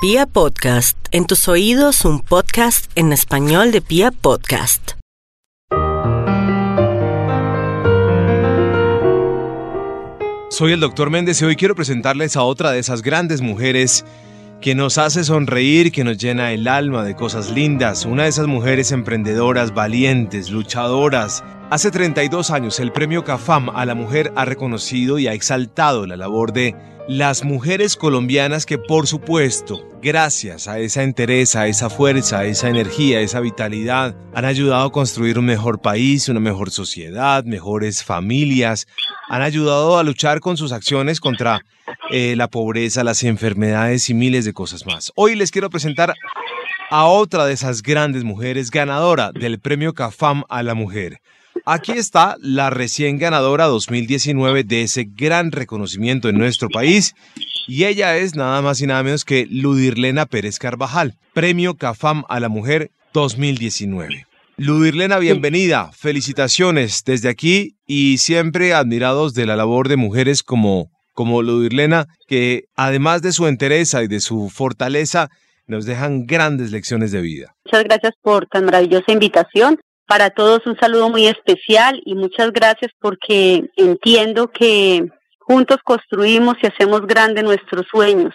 Pia Podcast, en tus oídos un podcast en español de Pia Podcast. Soy el doctor Méndez y hoy quiero presentarles a otra de esas grandes mujeres que nos hace sonreír, que nos llena el alma de cosas lindas, una de esas mujeres emprendedoras, valientes, luchadoras. Hace 32 años el premio CAFAM a la mujer ha reconocido y ha exaltado la labor de las mujeres colombianas que por supuesto, gracias a esa entereza, a esa fuerza, a esa energía, a esa vitalidad, han ayudado a construir un mejor país, una mejor sociedad, mejores familias, han ayudado a luchar con sus acciones contra eh, la pobreza, las enfermedades y miles de cosas más. Hoy les quiero presentar a otra de esas grandes mujeres ganadora del premio CAFAM a la mujer. Aquí está la recién ganadora 2019 de ese gran reconocimiento en nuestro país y ella es nada más y nada menos que Ludirlena Pérez Carvajal, Premio CAFAM a la Mujer 2019. Ludirlena, bienvenida, felicitaciones desde aquí y siempre admirados de la labor de mujeres como, como Ludirlena, que además de su entereza y de su fortaleza, nos dejan grandes lecciones de vida. Muchas gracias por tan maravillosa invitación para todos un saludo muy especial y muchas gracias porque entiendo que juntos construimos y hacemos grandes nuestros sueños.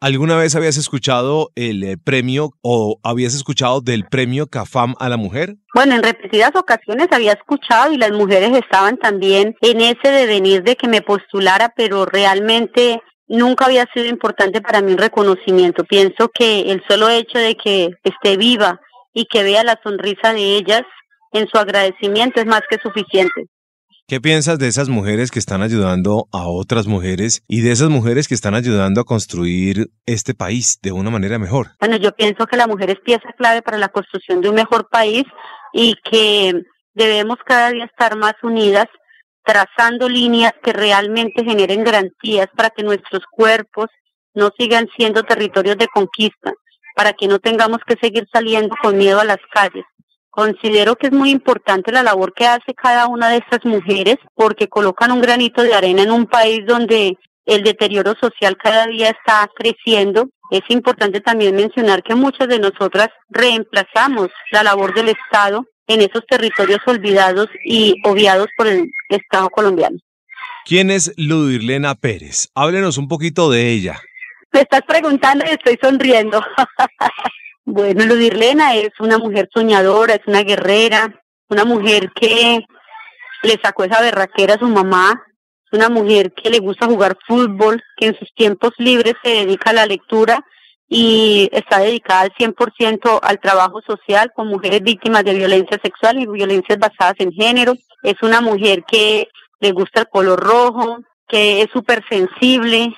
¿Alguna vez habías escuchado el eh, premio o habías escuchado del premio CAFAM a la mujer? Bueno, en repetidas ocasiones había escuchado y las mujeres estaban también en ese devenir de que me postulara, pero realmente nunca había sido importante para mí el reconocimiento. Pienso que el solo hecho de que esté viva y que vea la sonrisa de ellas en su agradecimiento es más que suficiente. ¿Qué piensas de esas mujeres que están ayudando a otras mujeres y de esas mujeres que están ayudando a construir este país de una manera mejor? Bueno, yo pienso que la mujer es pieza clave para la construcción de un mejor país y que debemos cada día estar más unidas, trazando líneas que realmente generen garantías para que nuestros cuerpos no sigan siendo territorios de conquista, para que no tengamos que seguir saliendo con miedo a las calles Considero que es muy importante la labor que hace cada una de estas mujeres porque colocan un granito de arena en un país donde el deterioro social cada día está creciendo. Es importante también mencionar que muchas de nosotras reemplazamos la labor del Estado en esos territorios olvidados y obviados por el Estado colombiano. ¿Quién es Ludirlena Pérez? Háblenos un poquito de ella. Me estás preguntando y estoy sonriendo. Bueno, Ludirlena es una mujer soñadora, es una guerrera, una mujer que le sacó esa berraquera a su mamá, una mujer que le gusta jugar fútbol, que en sus tiempos libres se dedica a la lectura y está dedicada al 100% al trabajo social con mujeres víctimas de violencia sexual y violencias basadas en género. Es una mujer que le gusta el color rojo, que es súper sensible,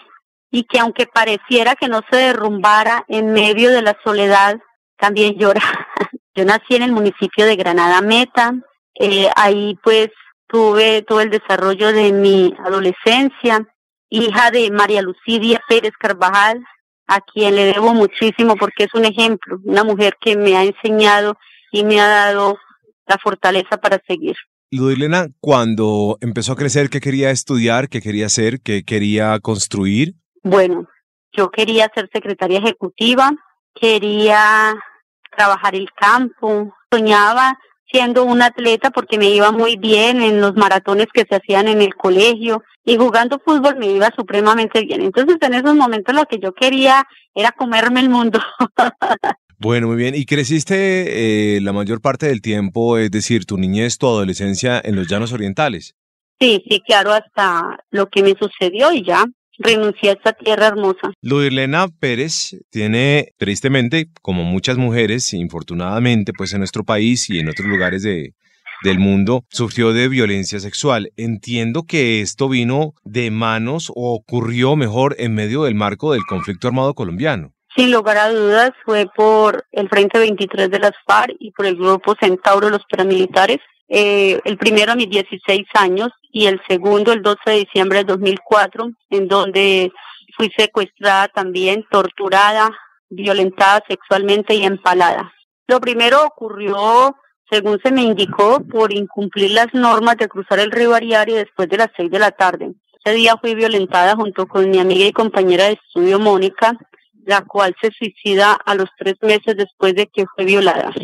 y que aunque pareciera que no se derrumbara en medio de la soledad, también llora. Yo nací en el municipio de Granada Meta, eh, ahí pues tuve todo el desarrollo de mi adolescencia, hija de María Lucidia Pérez Carvajal, a quien le debo muchísimo porque es un ejemplo, una mujer que me ha enseñado y me ha dado la fortaleza para seguir. Ludilena, cuando empezó a crecer, ¿qué quería estudiar? ¿Qué quería hacer? ¿Qué quería construir? Bueno, yo quería ser secretaria ejecutiva, quería trabajar el campo, soñaba siendo una atleta porque me iba muy bien en los maratones que se hacían en el colegio y jugando fútbol me iba supremamente bien. Entonces en esos momentos lo que yo quería era comerme el mundo. Bueno, muy bien. ¿Y creciste eh, la mayor parte del tiempo, es decir, tu niñez, tu adolescencia en los llanos orientales? Sí, sí, claro, hasta lo que me sucedió y ya renuncié a esta tierra hermosa. Ludirlena Pérez tiene, tristemente, como muchas mujeres, infortunadamente, pues en nuestro país y en otros lugares de, del mundo, sufrió de violencia sexual. Entiendo que esto vino de manos o ocurrió mejor en medio del marco del conflicto armado colombiano. Sin lugar a dudas, fue por el Frente 23 de las FARC y por el Grupo Centauro, los paramilitares. Eh, el primero a mis 16 años y el segundo el 12 de diciembre de 2004, en donde fui secuestrada también, torturada, violentada sexualmente y empalada. Lo primero ocurrió, según se me indicó, por incumplir las normas de cruzar el río Ariari después de las seis de la tarde. Ese día fui violentada junto con mi amiga y compañera de estudio Mónica la cual se suicida a los tres meses después de que fue violada.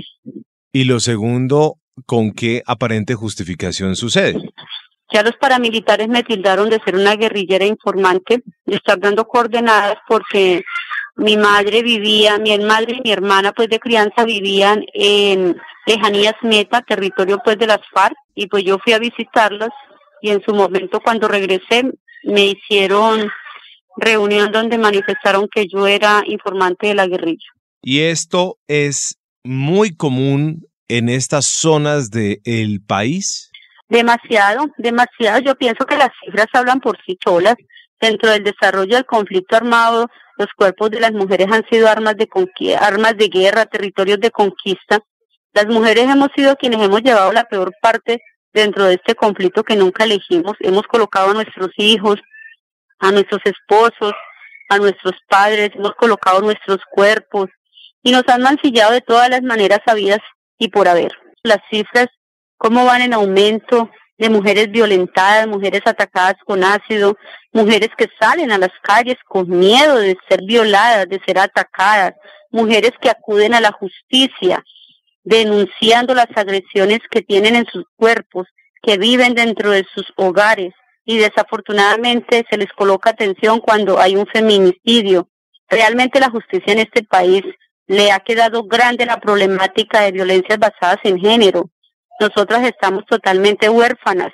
Y lo segundo, ¿con qué aparente justificación sucede? Ya los paramilitares me tildaron de ser una guerrillera informante, de estar dando coordenadas porque mi madre vivía, mi madre y mi hermana pues de crianza vivían en lejanías Meta, territorio pues de las FARC, y pues yo fui a visitarlas y en su momento cuando regresé me hicieron reunión donde manifestaron que yo era informante de la guerrilla. Y esto es muy común en estas zonas del el país. Demasiado, demasiado. Yo pienso que las cifras hablan por sí solas. Dentro del desarrollo del conflicto armado, los cuerpos de las mujeres han sido armas de armas de guerra, territorios de conquista. Las mujeres hemos sido quienes hemos llevado la peor parte dentro de este conflicto que nunca elegimos. Hemos colocado a nuestros hijos, a nuestros esposos, a nuestros padres, hemos colocado nuestros cuerpos y nos han mancillado de todas las maneras sabidas y por haber. Las cifras, cómo van en aumento de mujeres violentadas, mujeres atacadas con ácido, mujeres que salen a las calles con miedo de ser violadas, de ser atacadas, mujeres que acuden a la justicia denunciando las agresiones que tienen en sus cuerpos, que viven dentro de sus hogares y desafortunadamente se les coloca atención cuando hay un feminicidio. Realmente la justicia en este país le ha quedado grande la problemática de violencias basadas en género. Nosotras estamos totalmente huérfanas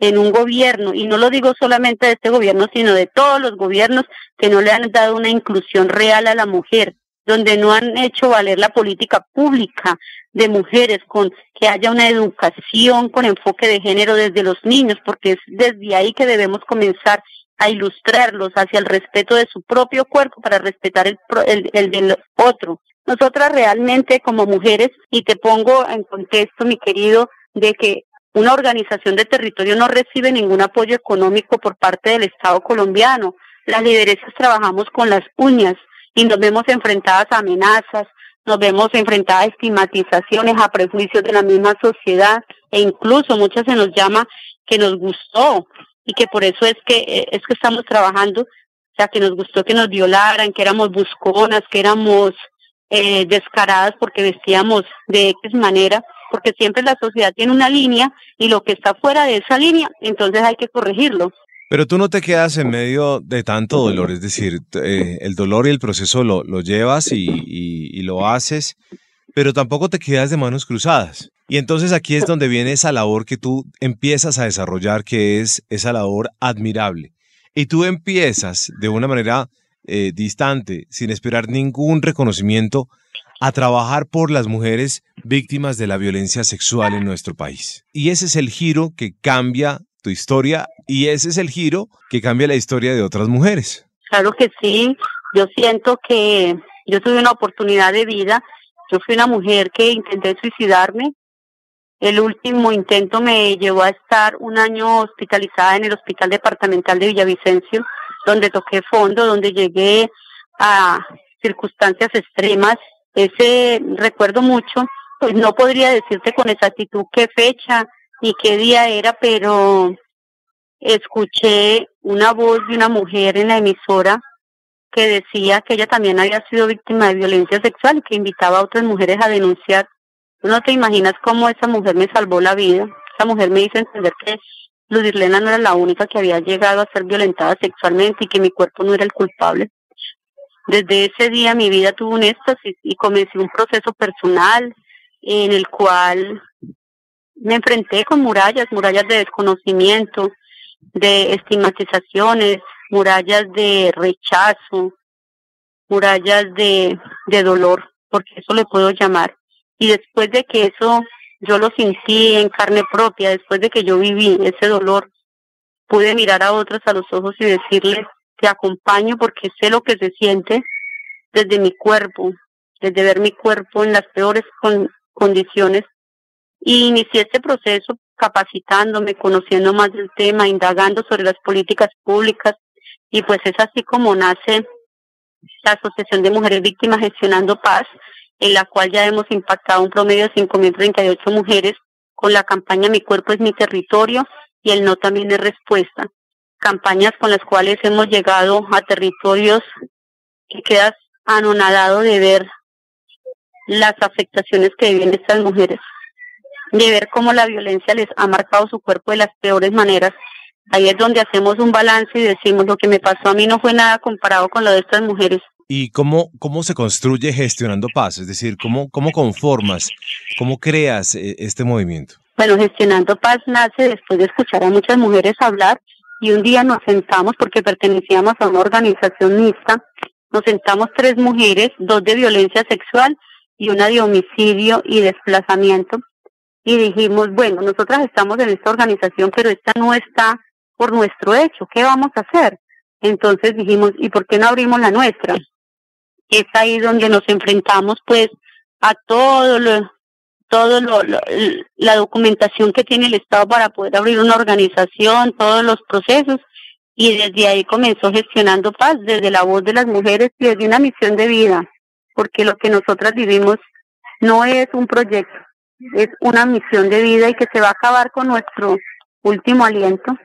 en un gobierno, y no lo digo solamente de este gobierno, sino de todos los gobiernos que no le han dado una inclusión real a la mujer donde no han hecho valer la política pública de mujeres, con que haya una educación con enfoque de género desde los niños, porque es desde ahí que debemos comenzar a ilustrarlos hacia el respeto de su propio cuerpo para respetar el, el, el del otro. Nosotras realmente como mujeres, y te pongo en contexto, mi querido, de que una organización de territorio no recibe ningún apoyo económico por parte del Estado colombiano. Las lideresas trabajamos con las uñas, y nos vemos enfrentadas a amenazas, nos vemos enfrentadas a estigmatizaciones, a prejuicios de la misma sociedad e incluso muchas se nos llama que nos gustó y que por eso es que eh, es que estamos trabajando, o sea, que nos gustó que nos violaran, que éramos busconas, que éramos eh, descaradas porque vestíamos de X manera, porque siempre la sociedad tiene una línea y lo que está fuera de esa línea, entonces hay que corregirlo. Pero tú no te quedas en medio de tanto dolor, es decir, eh, el dolor y el proceso lo, lo llevas y, y, lo haces, pero tampoco te quedas de manos cruzadas. Y entonces aquí es donde viene esa labor que tú empiezas a desarrollar, que es esa labor admirable. Y tú empiezas de una manera eh, distante, sin esperar ningún reconocimiento, a trabajar por las mujeres víctimas de la violencia sexual en nuestro país. Y ese es el giro que cambia tu historia y ese es el giro que cambia la historia de otras mujeres. Claro que sí, yo siento que yo tuve una oportunidad de vida, yo fui una mujer que intenté suicidarme, el último intento me llevó a estar un año hospitalizada en el Hospital Departamental de Villavicencio, donde toqué fondo, donde llegué a circunstancias extremas. Ese recuerdo mucho, pues no podría decirte con exactitud qué fecha, ni qué día era, pero escuché una voz de una mujer en la emisora que decía que ella también había sido víctima de violencia sexual y que invitaba a otras mujeres a denunciar. No te imaginas cómo esa mujer me salvó la vida. Esa mujer me hizo entender que Ludirlena no era la única que había llegado a ser violentada sexualmente y que mi cuerpo no era el culpable. Desde ese día mi vida tuvo un éxtasis y comencé un proceso personal en el cual me enfrenté con murallas, murallas de desconocimiento, de estigmatizaciones, murallas de rechazo, murallas de, de dolor, porque eso le puedo llamar. Y después de que eso yo lo sentí en carne propia, después de que yo viví ese dolor, pude mirar a otras a los ojos y decirles, te acompaño porque sé lo que se siente desde mi cuerpo, desde ver mi cuerpo en las peores condiciones y inicié este proceso capacitándome, conociendo más del tema, indagando sobre las políticas públicas y pues es así como nace la Asociación de Mujeres Víctimas Gestionando Paz, en la cual ya hemos impactado un promedio de 5.038 mujeres con la campaña Mi cuerpo es mi territorio y el no también es respuesta. Campañas con las cuales hemos llegado a territorios que quedas anonadado de ver las afectaciones que viven estas mujeres, de ver cómo la violencia les ha marcado su cuerpo de las peores maneras. Ahí es donde hacemos un balance y decimos lo que me pasó a mí no fue nada comparado con lo de estas mujeres. ¿Y cómo, cómo se construye gestionando paz? Es decir, ¿cómo, cómo conformas, cómo creas eh, este movimiento? Bueno, gestionando paz nace después de escuchar a muchas mujeres hablar y un día nos sentamos porque pertenecíamos a una organización mixta, nos sentamos tres mujeres, dos de violencia sexual y una de homicidio y desplazamiento y dijimos, bueno, nosotras estamos en esta organización, pero esta no está por nuestro hecho, ¿qué vamos a hacer? Entonces dijimos, ¿y por qué no abrimos la nuestra? Es ahí donde nos enfrentamos pues a todo lo, todo lo, la documentación que tiene el Estado para poder abrir una organización, todos los procesos, y desde ahí comenzó gestionando paz, desde la voz de las mujeres y desde una misión de vida, porque lo que nosotras vivimos no es un proyecto, es una misión de vida y que se va a acabar con nuestro último aliento.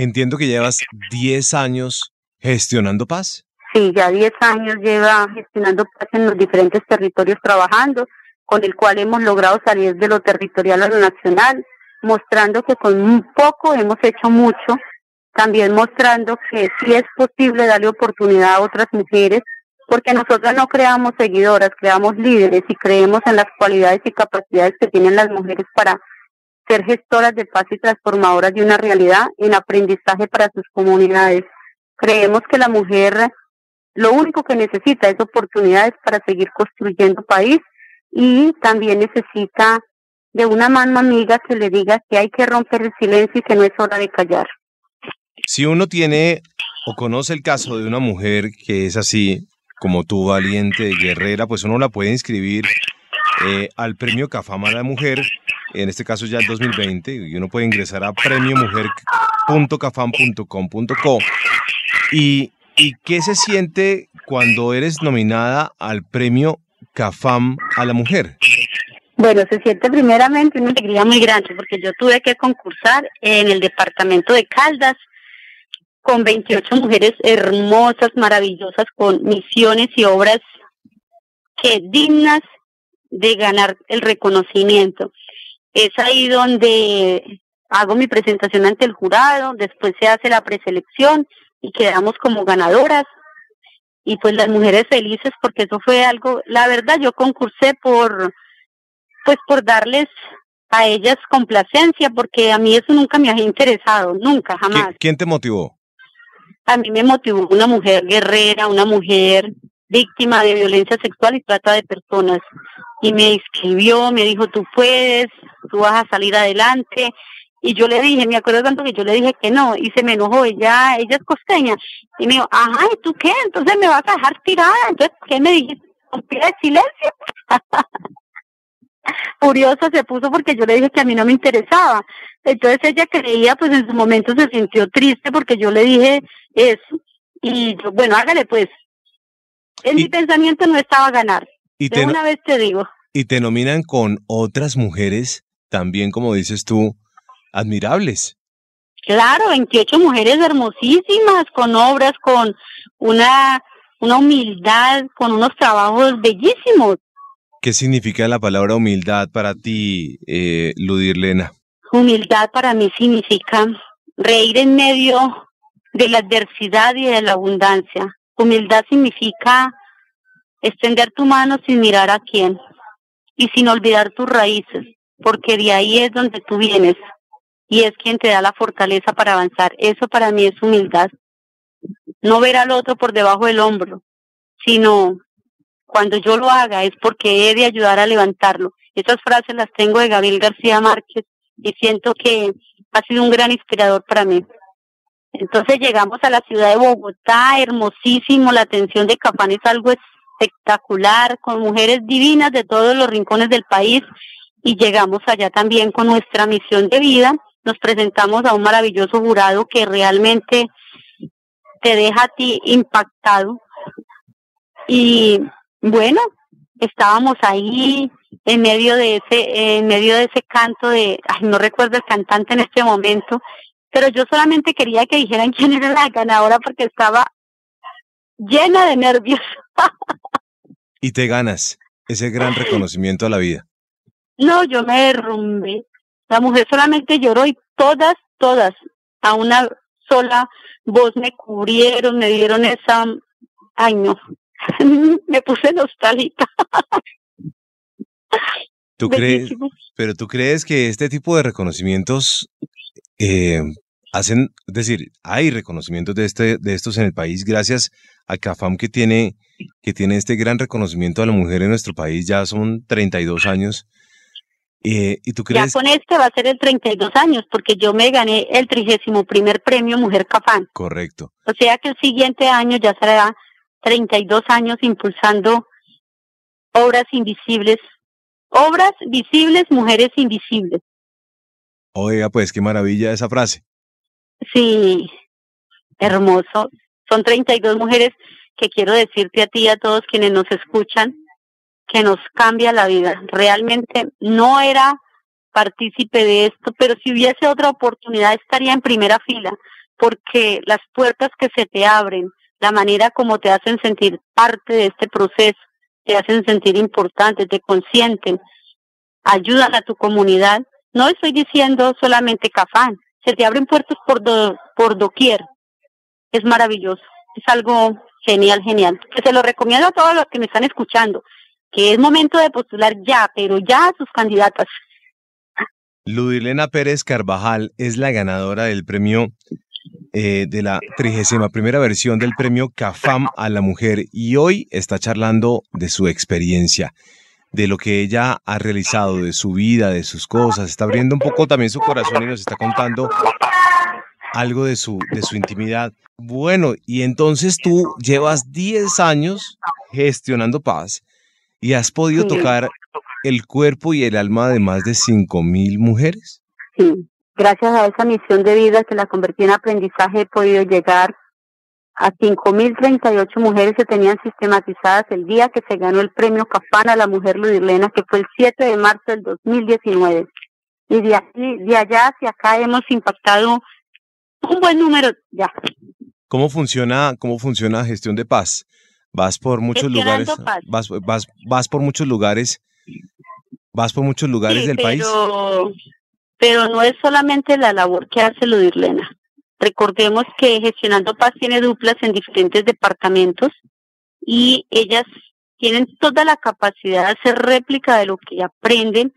Entiendo que llevas 10 años gestionando paz. Sí, ya 10 años lleva gestionando paz en los diferentes territorios trabajando con el cual hemos logrado salir de lo territorial a lo nacional, mostrando que con un poco hemos hecho mucho, también mostrando que sí es posible darle oportunidad a otras mujeres, porque nosotras no creamos seguidoras, creamos líderes y creemos en las cualidades y capacidades que tienen las mujeres para ser gestoras de paz y transformadoras de una realidad en aprendizaje para sus comunidades. Creemos que la mujer lo único que necesita es oportunidades para seguir construyendo país y también necesita de una mano amiga que le diga que hay que romper el silencio y que no es hora de callar. Si uno tiene o conoce el caso de una mujer que es así, como tú, valiente, guerrera, pues uno la puede inscribir eh, al premio Cafama a la Mujer, en este caso ya el 2020, y uno puede ingresar a premiomujer.cafam.com.co. ¿Y, ¿Y qué se siente cuando eres nominada al premio CAFAM a la mujer? Bueno, se siente primeramente una alegría muy grande porque yo tuve que concursar en el departamento de Caldas con 28 mujeres hermosas, maravillosas, con misiones y obras que dignas de ganar el reconocimiento. Es ahí donde hago mi presentación ante el jurado, después se hace la preselección y quedamos como ganadoras y pues las mujeres felices porque eso fue algo, la verdad yo concursé por, pues por darles a ellas complacencia porque a mí eso nunca me había interesado, nunca, jamás. ¿Quién te motivó? A mí me motivó una mujer guerrera, una mujer víctima de violencia sexual y trata de personas. Y me escribió, me dijo, tú puedes, tú vas a salir adelante. Y yo le dije, me acuerdo tanto que yo le dije que no, y se me enojó, ella, ella es costeña. Y me dijo, ajá, ¿y tú qué? Entonces me vas a dejar tirada. Entonces, ¿qué me dijiste? De silencio. Furiosa se puso porque yo le dije que a mí no me interesaba. Entonces ella creía, pues en su momento se sintió triste porque yo le dije eso. Y yo, bueno, hágale pues. En mi pensamiento no estaba a ganar. Y de una vez te digo. Y te nominan con otras mujeres, también como dices tú, admirables. Claro, 28 mujeres hermosísimas, con obras, con una, una humildad, con unos trabajos bellísimos. ¿Qué significa la palabra humildad para ti, eh, Ludirlena? Humildad para mí significa reír en medio de la adversidad y de la abundancia. Humildad significa extender tu mano sin mirar a quién y sin olvidar tus raíces, porque de ahí es donde tú vienes, y es quien te da la fortaleza para avanzar. Eso para mí es humildad. No ver al otro por debajo del hombro, sino cuando yo lo haga es porque he de ayudar a levantarlo. Esas frases las tengo de Gabriel García Márquez y siento que ha sido un gran inspirador para mí. Entonces llegamos a la ciudad de Bogotá, hermosísimo, la atención de Cafán es algo espectacular, con mujeres divinas de todos los rincones del país y llegamos allá también con nuestra misión de vida nos presentamos a un maravilloso jurado que realmente te deja a ti impactado. Y bueno, estábamos ahí en medio de ese en medio de ese canto de ay, no recuerdo el cantante en este momento, pero yo solamente quería que dijeran quién era la ganadora porque estaba llena de nervios. y te ganas ese gran reconocimiento a la vida. No, yo me derrumbé. La mujer solamente lloró y todas, todas, a una sola voz me cubrieron, me dieron esa... Ay, no, me puse nostálgica. ¿Tú crees, pero tú crees que este tipo de reconocimientos eh, hacen, es decir, hay reconocimientos de, este, de estos en el país gracias a CAFAM que tiene, que tiene este gran reconocimiento a la mujer en nuestro país, ya son 32 años. Eh, ¿Y tú crees? Ya con este va a ser el 32 años, porque yo me gané el 31 primer premio Mujer CAFAM. Correcto. O sea que el siguiente año ya será 32 años impulsando obras invisibles, obras visibles, mujeres invisibles. Oiga, pues qué maravilla esa frase. Sí, hermoso. Son 32 mujeres que quiero decirte a ti y a todos quienes nos escuchan que nos cambia la vida. Realmente no era partícipe de esto, pero si hubiese otra oportunidad estaría en primera fila, porque las puertas que se te abren, la manera como te hacen sentir parte de este proceso, te hacen sentir importante, te consienten, ayudan a tu comunidad. No estoy diciendo solamente Cafán, se te abren puertas por, por doquier. Es maravilloso, es algo genial, genial. Se lo recomiendo a todos los que me están escuchando, que es momento de postular ya, pero ya a sus candidatas. Ludilena Pérez Carvajal es la ganadora del premio eh, de la 31 primera versión del premio CAFAM a la mujer y hoy está charlando de su experiencia, de lo que ella ha realizado, de su vida, de sus cosas, está abriendo un poco también su corazón y nos está contando algo de su, de su intimidad. Bueno, y entonces tú llevas 10 años gestionando paz y has podido tocar el cuerpo y el alma de más de 5.000 mujeres. Sí, gracias a esa misión de vida que la convertí en aprendizaje, he podido llegar a 5.038 mujeres que tenían sistematizadas el día que se ganó el premio Cafana a la mujer ludirlena, que fue el 7 de marzo del 2019. Y de, aquí, de allá hacia acá hemos impactado un buen número ya. ¿Cómo funciona, cómo funciona gestión de paz? Vas por muchos lugares, vas, vas, vas por muchos lugares, vas por muchos lugares del país pero no es solamente la labor que hace Ludirlena. Recordemos que Gestionando Paz tiene duplas en diferentes departamentos y ellas tienen toda la capacidad de hacer réplica de lo que aprenden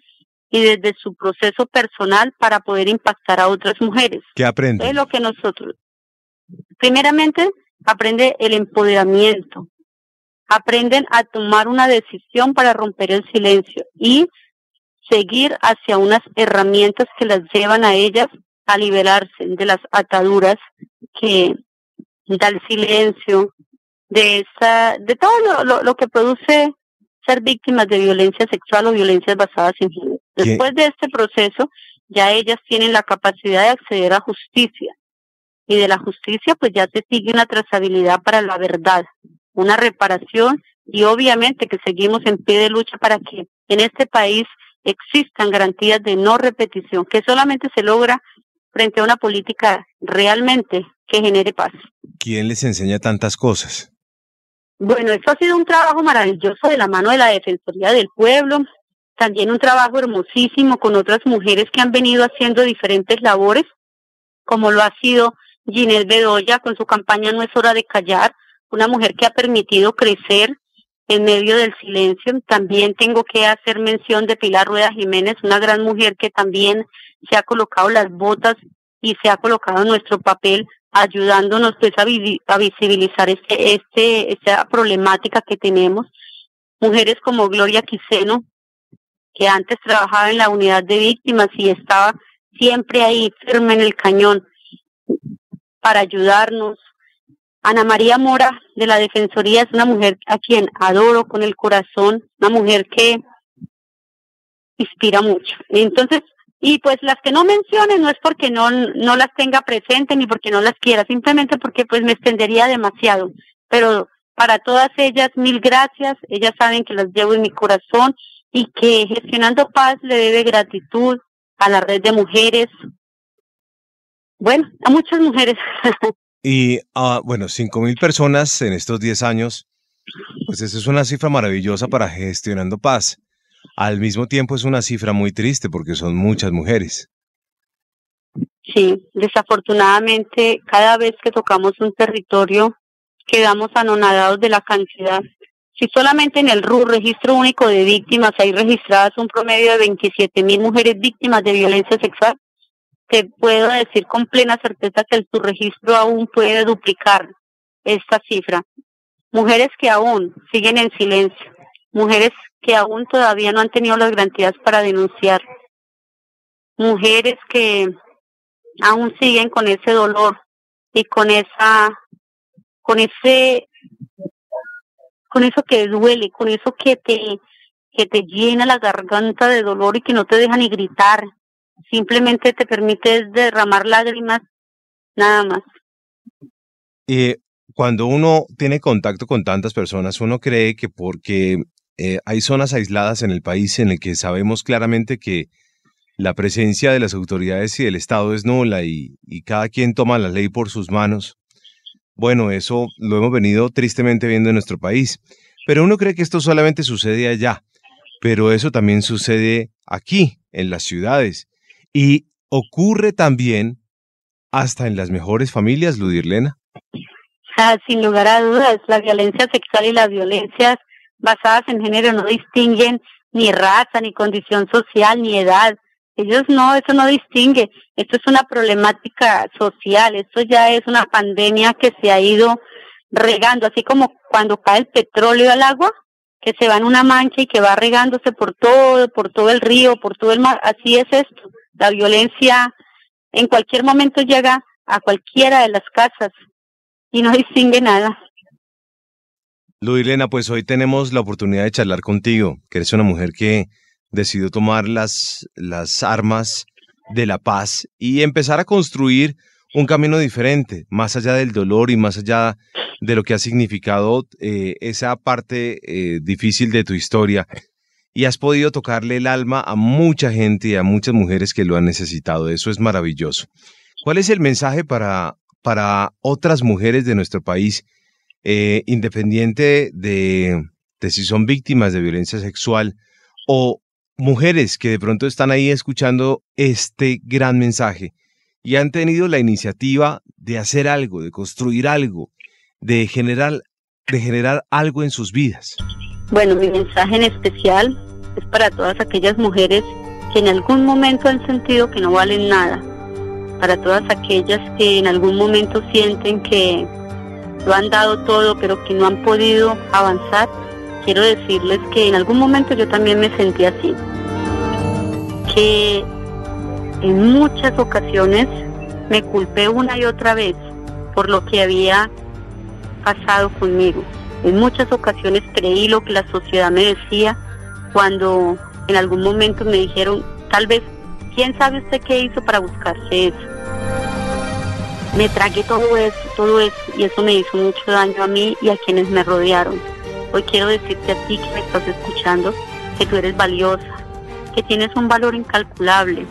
y desde su proceso personal para poder impactar a otras mujeres. ¿Qué aprenden? Es lo que nosotros, primeramente, aprende el empoderamiento, aprenden a tomar una decisión para romper el silencio y seguir hacia unas herramientas que las llevan a ellas a liberarse de las ataduras que da el silencio, de esa, de todo lo, lo, que produce ser víctimas de violencia sexual o violencias basadas en género. Después de este proceso, ya ellas tienen la capacidad de acceder a justicia. Y de la justicia, pues ya se sigue una trazabilidad para la verdad, una reparación y obviamente que seguimos en pie de lucha para que en este país existan garantías de no repetición, que solamente se logra frente a una política realmente que genere paz. ¿Quién les enseña tantas cosas? Bueno, esto ha sido un trabajo maravilloso de la mano de la Defensoría del Pueblo, también un trabajo hermosísimo con otras mujeres que han venido haciendo diferentes labores, como lo ha sido Ginés Bedoya con su campaña No es hora de callar, una mujer que ha permitido crecer en medio del silencio. También tengo que hacer mención de Pilar Rueda Jiménez, una gran mujer que también se ha colocado las botas y se ha colocado nuestro papel ayudándonos pues a, visibilizar este, este, esta problemática que tenemos. Mujeres como Gloria Quiseno, que antes trabajaba en la unidad de víctimas y estaba siempre ahí firme en el cañón para ayudarnos, Ana María Mora de la Defensoría es una mujer a quien adoro con el corazón, una mujer que inspira mucho. Entonces, y pues las que no mencione no es porque no, no las tenga presente ni porque no las quiera, simplemente porque pues me extendería demasiado. Pero para todas ellas, mil gracias. Ellas saben que las llevo en mi corazón y que gestionando paz le debe gratitud a la red de mujeres. Bueno, a muchas mujeres. Y uh, bueno, 5.000 personas en estos 10 años Pues esa es una cifra maravillosa para gestionando paz. Al mismo tiempo es una cifra muy triste porque son muchas mujeres. Sí, desafortunadamente cada vez que tocamos un territorio quedamos anonadados de la cantidad. Si solamente en el RU, Registro Único de Víctimas, hay registradas un promedio de 27 mil mujeres víctimas de violencia sexual, te puedo decir con plena certeza que el registro aún puede duplicar esta cifra. Mujeres que aún siguen en silencio, mujeres que aún todavía no han tenido las garantías para denunciar, mujeres que aún siguen con ese dolor y con esa con ese con eso que duele, con eso que te que te llena la garganta de dolor y que no te deja ni gritar, simplemente te permite derramar lágrimas, nada más. Y cuando uno tiene contacto con tantas personas, uno cree que porque eh, hay zonas aisladas en el país en el que sabemos claramente que la presencia de las autoridades y del Estado es nula y, cada quien toma la ley por sus manos. Bueno, eso lo hemos venido tristemente viendo en nuestro país. Pero uno cree que esto solamente sucede allá, pero eso también sucede aquí, en las ciudades. Y ocurre también hasta en las mejores familias, Ludirlena. Ah, sin lugar a dudas, la violencia sexual y las violencias basadas en género no distinguen ni raza, ni condición social, ni edad. Ellos no, eso no distingue. Esto es una problemática social, esto ya es una pandemia que se ha ido regando, así como cuando cae el petróleo al agua, que se va en una mancha y que va regándose por todo, por todo el río, por todo el mar, así es esto. La violencia en cualquier momento llega a cualquiera de las casas y no distingue nada. Luilena, pues hoy tenemos la oportunidad de charlar contigo, que eres una mujer que decidió tomar las, las armas de la paz y empezar a construir un camino diferente, más allá del dolor y más allá de lo que ha significado eh, esa parte eh, difícil de tu historia. Y has podido tocarle el alma a mucha gente y a muchas mujeres que lo han necesitado. Eso es maravilloso. ¿Cuál es el mensaje para, para otras mujeres de nuestro país, eh, independiente de, si son víctimas de violencia sexual o mujeres que de pronto están ahí escuchando este gran mensaje y han tenido la iniciativa de hacer algo, de construir algo, de generar, de generar algo en sus vidas? Bueno, mi mensaje en especial es para todas aquellas mujeres que en algún momento han sentido que no valen nada, para todas aquellas que en algún momento sienten que lo han dado todo pero que no han podido avanzar, quiero decirles que en algún momento yo también me sentí así que en muchas ocasiones me culpé una y otra vez por lo que había pasado conmigo. En muchas ocasiones creí lo que la sociedad me decía cuando en algún momento me dijeron, tal vez, ¿quién sabe usted qué hizo para buscarse eso? Me tragué todo eso, todo eso, y eso me hizo mucho daño a mí y a quienes me rodearon. Hoy quiero decirte a ti que me estás escuchando que tú eres valiosa, que tienes un valor incalculable,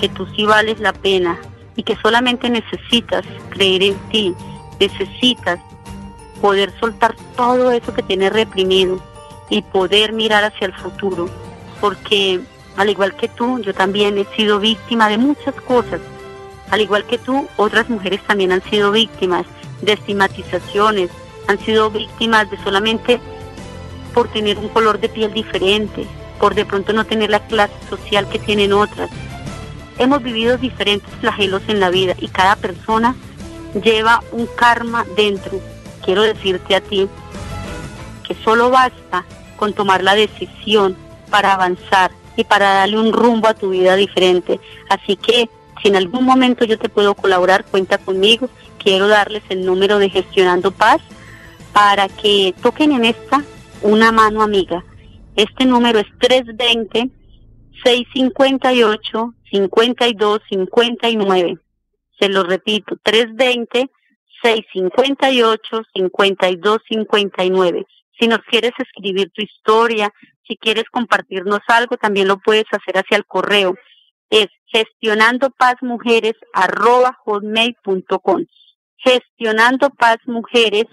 que tú sí vales la pena y que solamente necesitas creer en ti, necesitas poder soltar todo eso que tienes reprimido y poder mirar hacia el futuro, porque al igual que tú, yo también he sido víctima de muchas cosas. Al igual que tú, otras mujeres también han sido víctimas de estigmatizaciones, han sido víctimas de solamente por tener un color de piel diferente, por de pronto no tener la clase social que tienen otras. Hemos vivido diferentes flagelos en la vida y cada persona lleva un karma dentro. Quiero decirte a ti que solo basta con tomar la decisión para avanzar y para darle un rumbo a tu vida diferente. Así que si en algún momento yo te puedo colaborar, cuenta conmigo. Quiero darles el número de Gestionando Paz para que toquen en esta una mano amiga este número es 320-658-5259. Se lo repito, 320-658-5259. Si nos quieres escribir tu historia, si quieres compartirnos algo, también lo puedes hacer hacia el correo. Es gestionando paz mujeres arroba hotmail.com. Gestionando paz mujeres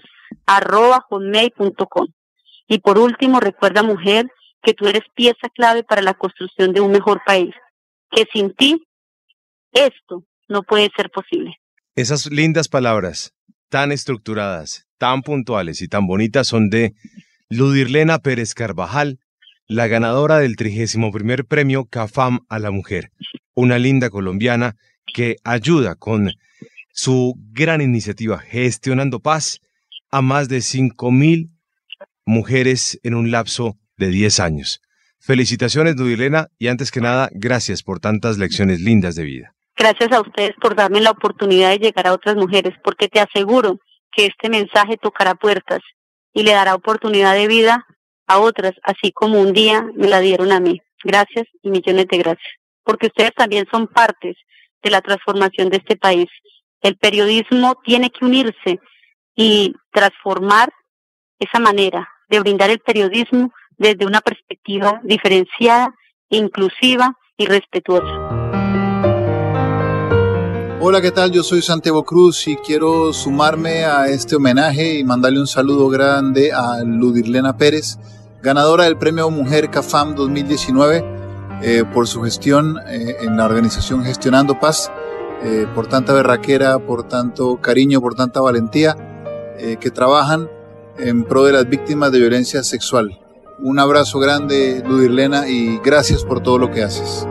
arroba hotmail.com. Y por último, recuerda mujer que tú eres pieza clave para la construcción de un mejor país, que sin ti esto no puede ser posible. Esas lindas palabras, tan estructuradas, tan puntuales y tan bonitas son de Ludirlena Pérez Carvajal, la ganadora del 31 premio CAFAM a la mujer, una linda colombiana que ayuda con su gran iniciativa Gestionando Paz a más de 5.000 mujeres en un lapso de 10 años. Felicitaciones, Ludirlena, y antes que nada, gracias por tantas lecciones lindas de vida. Gracias a ustedes por darme la oportunidad de llegar a otras mujeres, porque te aseguro que este mensaje tocará puertas y le dará oportunidad de vida a otras, así como un día me la dieron a mí. Gracias y millones de gracias, porque ustedes también son partes de la transformación de este país. El periodismo tiene que unirse y transformar esa manera de brindar el periodismo desde una perspectiva diferenciada, inclusiva y respetuosa. Hola, ¿qué tal? Yo soy Santiago Cruz y quiero sumarme a este homenaje y mandarle un saludo grande a Ludirlena Pérez, ganadora del Premio Mujer CAFAM 2019 eh, por su gestión eh, en la organización Gestionando Paz, eh, por tanta berraquera, por tanto cariño, por tanta valentía que trabajan en pro de las víctimas de violencia sexual. Un abrazo grande, Ludirlena, y gracias por todo lo que haces.